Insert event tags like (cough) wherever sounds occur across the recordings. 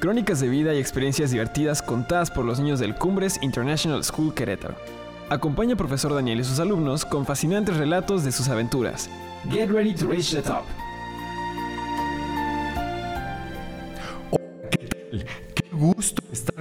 Crónicas de vida y experiencias divertidas contadas por los niños del Cumbres International School Querétaro. Acompaña al profesor Daniel y sus alumnos con fascinantes relatos de sus aventuras. Get ready to reach the top.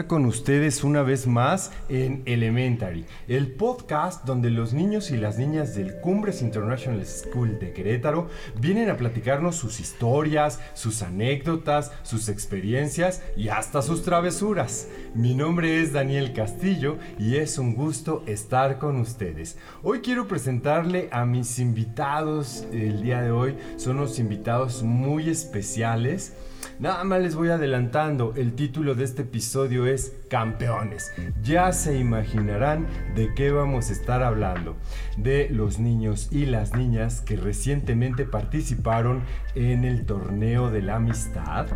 Con ustedes una vez más en Elementary, el podcast donde los niños y las niñas del Cumbres International School de Querétaro vienen a platicarnos sus historias, sus anécdotas, sus experiencias y hasta sus travesuras. Mi nombre es Daniel Castillo y es un gusto estar con ustedes. Hoy quiero presentarle a mis invitados el día de hoy. Son unos invitados muy especiales. Nada más les voy adelantando, el título de este episodio es Campeones. Ya se imaginarán de qué vamos a estar hablando. De los niños y las niñas que recientemente participaron en el torneo de la amistad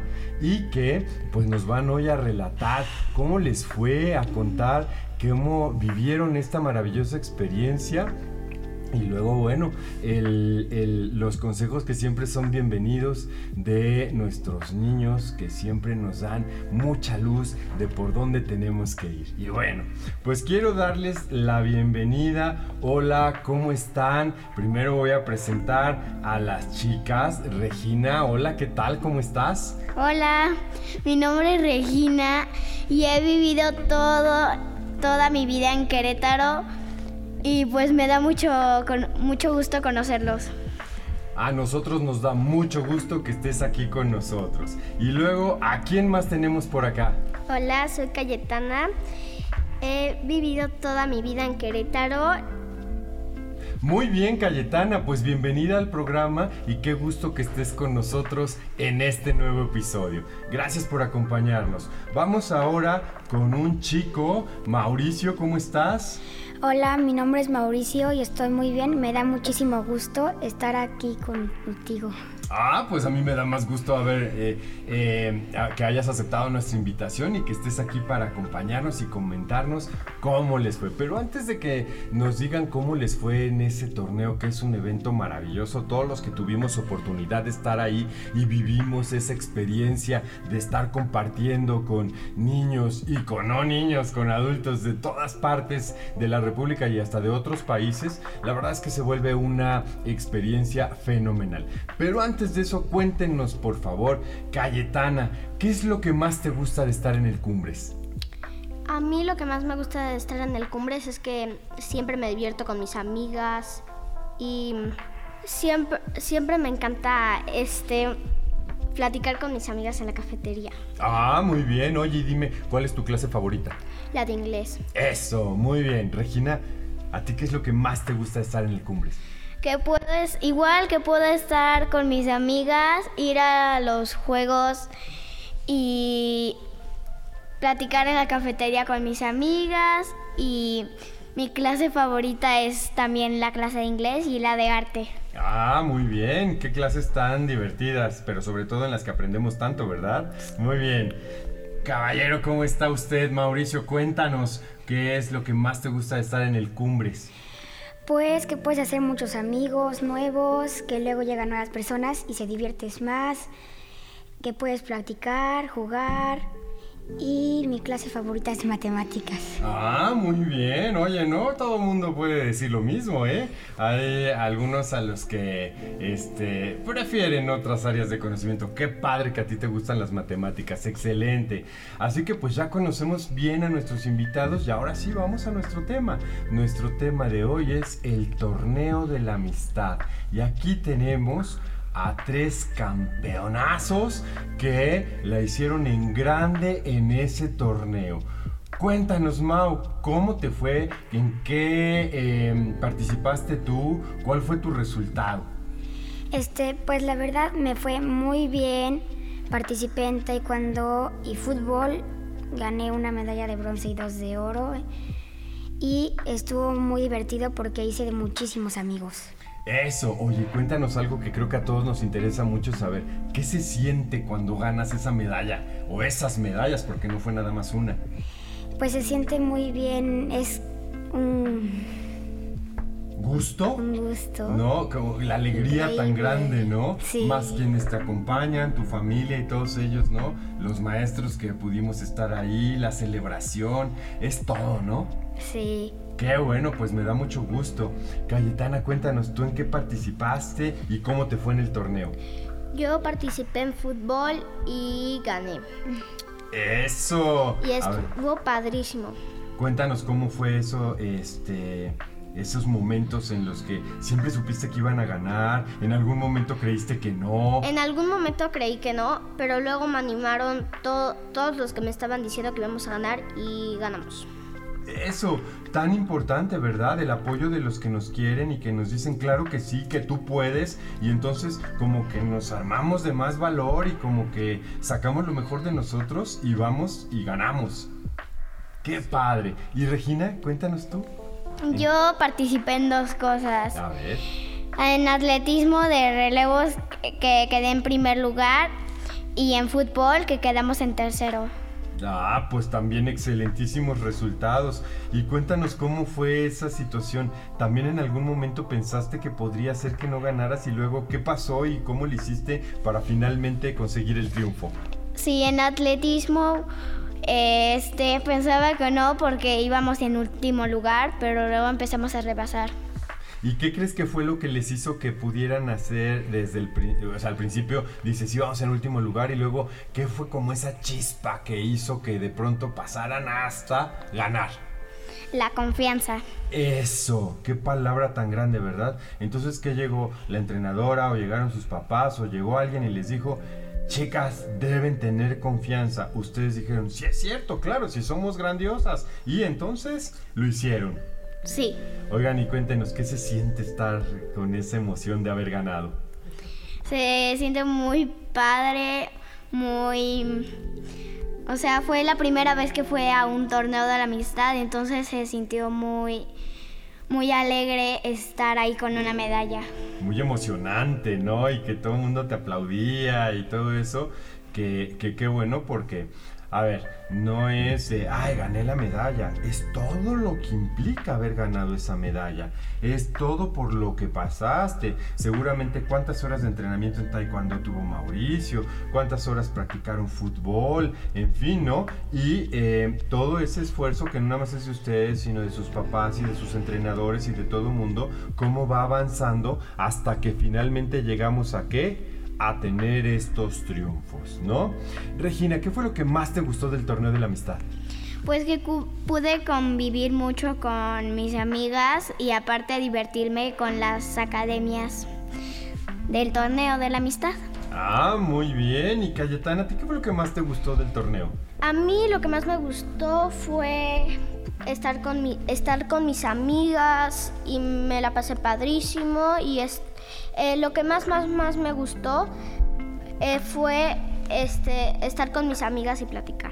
y que pues nos van hoy a relatar cómo les fue, a contar cómo vivieron esta maravillosa experiencia y luego, bueno, los consejos que siempre son bienvenidos de nuestros niños, que siempre nos dan mucha luz de por dónde tenemos que ir. Y bueno, pues quiero darles la bienvenida. Hola, ¿cómo están? Primero voy a presentar a las chicas. Regina, hola, ¿qué tal? ¿Cómo estás? Hola, mi nombre es Regina y he vivido todo, toda mi vida en Querétaro y pues me da mucho, con, mucho gusto conocerlos. A nosotros nos da mucho gusto que estés aquí con nosotros. Y luego, ¿a quién más tenemos por acá? Hola, soy Cayetana. He vivido toda mi vida en Querétaro. Muy bien, Cayetana, pues bienvenida al programa y qué gusto que estés con nosotros en este nuevo episodio. Gracias por acompañarnos. Vamos ahora con un chico. Mauricio, ¿cómo estás? Hola, mi nombre es Mauricio y estoy muy bien. Me da muchísimo gusto estar aquí contigo. Ah, pues a mí me da más gusto haber, eh, eh, que hayas aceptado nuestra invitación y que estés aquí para acompañarnos y comentarnos cómo les fue. Pero antes de que nos digan cómo les fue en ese torneo, que es un evento maravilloso, todos los que tuvimos oportunidad de estar ahí y vivimos esa experiencia de estar compartiendo con niños y con no niños, con adultos de todas partes de la República y hasta de otros países, la verdad es que se vuelve una experiencia fenomenal. Pero antes de eso, cuéntenos por favor, Cayetana, ¿qué es lo que más te gusta de estar en el Cumbres? A mí lo que más me gusta de estar en el Cumbres es que siempre me divierto con mis amigas y siempre, siempre me encanta este platicar con mis amigas en la cafetería. Ah, muy bien. Oye, dime, ¿cuál es tu clase favorita? La de inglés. Eso, muy bien. Regina, ¿a ti qué es lo que más te gusta de estar en el Cumbres? Que puedes, igual que puedo estar con mis amigas, ir a los juegos y platicar en la cafetería con mis amigas y mi clase favorita es también la clase de inglés y la de arte. Ah, muy bien, qué clases tan divertidas, pero sobre todo en las que aprendemos tanto, ¿verdad? Muy bien. Caballero, ¿cómo está usted, Mauricio? Cuéntanos, ¿qué es lo que más te gusta de estar en el Cumbres? Pues que puedes hacer muchos amigos nuevos, que luego llegan nuevas personas y se diviertes más, que puedes practicar, jugar. Y mi clase favorita es matemáticas. Ah, muy bien. Oye, no todo el mundo puede decir lo mismo, ¿eh? Hay algunos a los que este, prefieren otras áreas de conocimiento. Qué padre que a ti te gustan las matemáticas. Excelente. Así que pues ya conocemos bien a nuestros invitados y ahora sí vamos a nuestro tema. Nuestro tema de hoy es el torneo de la amistad. Y aquí tenemos a tres campeonazos que la hicieron en grande en ese torneo. Cuéntanos, Mau, ¿cómo te fue? ¿En qué eh, participaste tú? ¿Cuál fue tu resultado? Este, pues la verdad me fue muy bien. Participé en taekwondo y fútbol. gané una medalla de bronce y dos de oro. Y estuvo muy divertido porque hice de muchísimos amigos. Eso, oye, cuéntanos algo que creo que a todos nos interesa mucho saber. ¿Qué se siente cuando ganas esa medalla? O esas medallas, porque no fue nada más una. Pues se siente muy bien, es un ¿Gusto? Un gusto. No, como la alegría tan grande, ¿no? Sí. Más quienes te acompañan, tu familia y todos ellos, ¿no? Los maestros que pudimos estar ahí, la celebración, es todo, ¿no? Sí. Qué bueno, pues me da mucho gusto. Cayetana, cuéntanos tú en qué participaste y cómo te fue en el torneo. Yo participé en fútbol y gané. Eso. Y estuvo padrísimo. cuéntanos cómo fue eso, este, esos momentos en los que siempre supiste que iban a ganar, en algún momento creíste que no. En algún momento creí que no, pero luego me animaron to- todos los que me estaban diciendo que íbamos a ganar y ganamos. Eso, tan importante, ¿verdad? El apoyo de los que nos quieren y que nos dicen, claro que sí, que tú puedes. Y entonces como que nos armamos de más valor y como que sacamos lo mejor de nosotros y vamos y ganamos. ¡Qué padre! Y Regina, cuéntanos tú. Yo participé en dos cosas. A ver. En atletismo de relevos que que quedé en primer lugar y en fútbol que quedamos en tercero. Ah, pues también excelentísimos resultados. Y cuéntanos cómo fue esa situación. ¿También en algún momento pensaste que podría ser que no ganaras y luego qué pasó y cómo lo hiciste para finalmente conseguir el triunfo? Sí, en atletismo este pensaba que no porque íbamos en último lugar, pero luego empezamos a rebasar. ¿Y qué crees que fue lo que les hizo que pudieran hacer desde el, pri- o sea, al principio? Dices, sí, vamos en último lugar y luego, ¿qué fue como esa chispa que hizo que de pronto pasaran hasta ganar? La confianza. Eso, qué palabra tan grande, ¿verdad? Entonces, ¿qué llegó la entrenadora o llegaron sus papás o llegó alguien y les dijo, chicas, deben tener confianza? Ustedes dijeron, sí es cierto, claro, si somos grandiosas. Y entonces lo hicieron. Sí. Oigan, y cuéntenos, ¿qué se siente estar con esa emoción de haber ganado? Se siente muy padre, muy... O sea, fue la primera vez que fue a un torneo de la amistad, entonces se sintió muy, muy alegre estar ahí con una medalla. Muy emocionante, ¿no? Y que todo el mundo te aplaudía y todo eso. Que que qué bueno porque, a ver, no es de, ay, gané la medalla. Es todo lo que implica haber ganado esa medalla. Es todo por lo que pasaste. Seguramente cuántas horas de entrenamiento en taekwondo tuvo Mauricio, cuántas horas practicaron fútbol, en fin, ¿no? Y eh, todo ese esfuerzo que no nada más es de ustedes, sino de sus papás y de sus entrenadores y de todo el mundo, cómo va avanzando hasta que finalmente llegamos a qué? A tener estos triunfos, ¿no? Regina, ¿qué fue lo que más te gustó del torneo de la amistad? Pues que pude convivir mucho con mis amigas y aparte divertirme con las academias del torneo de la amistad. Ah, muy bien. Y Cayetana, ¿a ti qué fue lo que más te gustó del torneo? A mí lo que más me gustó fue estar con, mi, estar con mis amigas y me la pasé padrísimo y es, eh, lo que más, más, más me gustó eh, fue este, estar con mis amigas y platicar.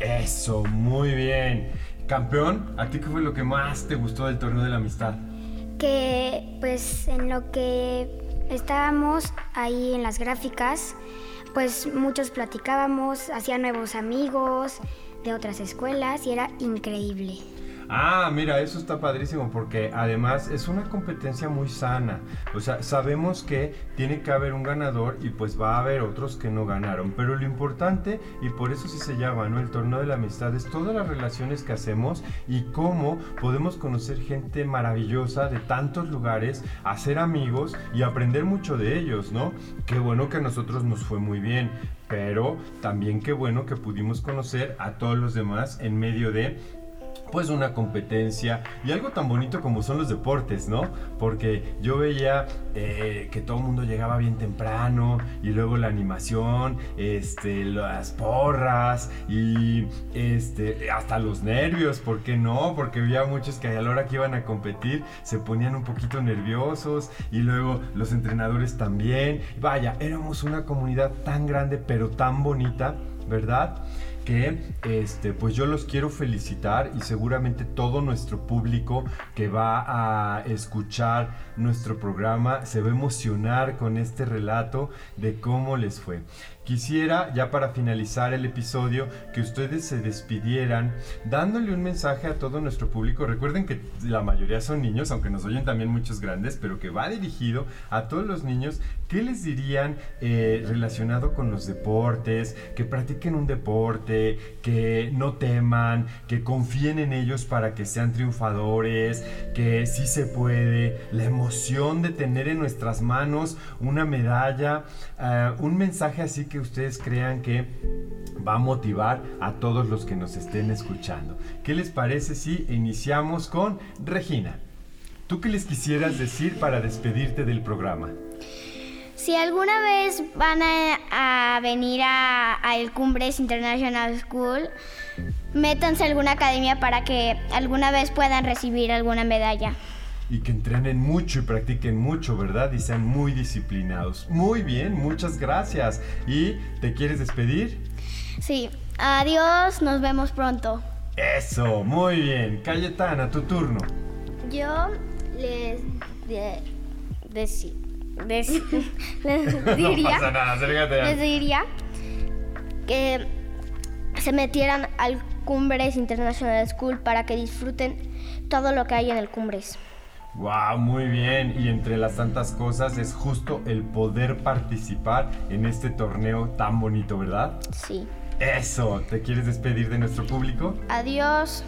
Eso, muy bien. Campeón, ¿a ti qué fue lo que más te gustó del torneo de la amistad? Que pues en lo que estábamos ahí en las gráficas, pues muchos platicábamos, hacía nuevos amigos de otras escuelas y era increíble. Ah, mira, eso está padrísimo porque además es una competencia muy sana. O sea, sabemos que tiene que haber un ganador y pues va a haber otros que no ganaron. Pero lo importante, y por eso sí se llama, ¿no? El torneo de la amistad, es todas las relaciones que hacemos y cómo podemos conocer gente maravillosa de tantos lugares, hacer amigos y aprender mucho de ellos, ¿no? Qué bueno que a nosotros nos fue muy bien. Pero también qué bueno que pudimos conocer a todos los demás en medio de pues una competencia y algo tan bonito como son los deportes, ¿no? Porque yo veía eh, que todo el mundo llegaba bien temprano y luego la animación, este, las porras y este, hasta los nervios, ¿por qué no? Porque había muchos que a la hora que iban a competir se ponían un poquito nerviosos y luego los entrenadores también. Vaya, éramos una comunidad tan grande pero tan bonita, ¿verdad? Que este, pues yo los quiero felicitar y seguramente todo nuestro público que va a escuchar nuestro programa se va a emocionar con este relato de cómo les fue. Quisiera, ya para finalizar el episodio, que ustedes se despidieran dándole un mensaje a todo nuestro público. Recuerden que la mayoría son niños, aunque nos oyen también muchos grandes, pero que va dirigido a todos los niños. ¿Qué les dirían eh, relacionado con los deportes? Que practiquen un deporte, que no teman, que confíen en ellos para que sean triunfadores, que sí se puede. La emoción de tener en nuestras manos una medalla, eh, un mensaje así que ustedes crean que va a motivar a todos los que nos estén escuchando. ¿Qué les parece si iniciamos con Regina? ¿Tú qué les quisieras decir para despedirte del programa? Si alguna vez van a, venir a, a, el Cumbres International School, métanse a alguna academia para que alguna vez puedan recibir alguna medalla y que entrenen mucho y practiquen mucho, ¿verdad? Y sean muy disciplinados. Muy bien, muchas gracias. ¿Y te quieres despedir? Sí, adiós, nos vemos pronto. Eso, muy bien. Cayetana, tu turno. Yo les, de, (laughs) les diría, no nada, les diría que se metieran al Cumbres International School para que disfruten todo lo que hay en el Cumbres. Wow, muy bien. Y entre las tantas cosas es justo el poder participar en este torneo tan bonito, ¿verdad? Sí. Eso, ¿te quieres despedir de nuestro público? Adiós.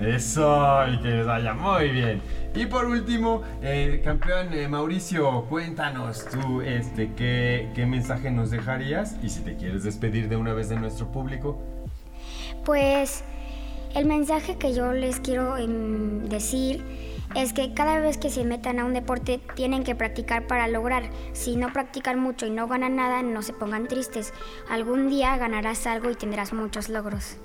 Eso, y que les vaya muy bien. Y por último, eh, campeón eh, Mauricio, cuéntanos tú este, ¿qué, qué mensaje nos dejarías y si te quieres despedir de una vez de nuestro público. Pues el mensaje que yo les quiero em, decir es que cada vez que se metan a un deporte tienen que practicar para lograr. Si no practican mucho y no ganan nada, no se pongan tristes. Algún día ganarás algo y tendrás muchos logros.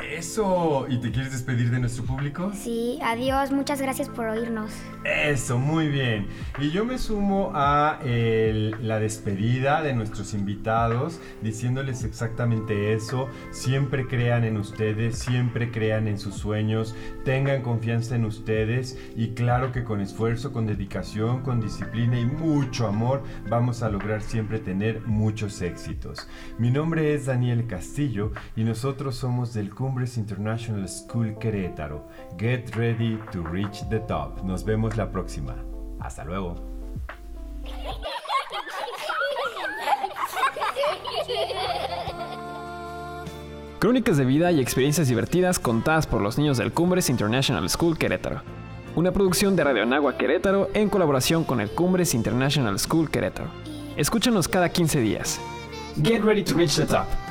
Eso. ¿Y te quieres despedir de nuestro público? Sí, adiós. Muchas gracias por oírnos. Eso, muy bien. Y yo me sumo a la despedida de nuestros invitados diciéndoles exactamente eso. Siempre crean en ustedes, siempre crean en sus sueños, tengan confianza en ustedes y claro que con esfuerzo, con dedicación, con disciplina y mucho amor vamos a lograr siempre tener muchos éxitos. Mi nombre es Daniel Castillo y nosotros somos del Cumbres International School Querétaro. Get ready to reach the top. Nos vemos la próxima. Hasta luego. Crónicas de vida y experiencias divertidas contadas por los niños del Cumbres International School Querétaro. Una producción de Radio Anagua Querétaro en colaboración con el Cumbres International School Querétaro. Escúchanos cada 15 días. Get ready to reach the top.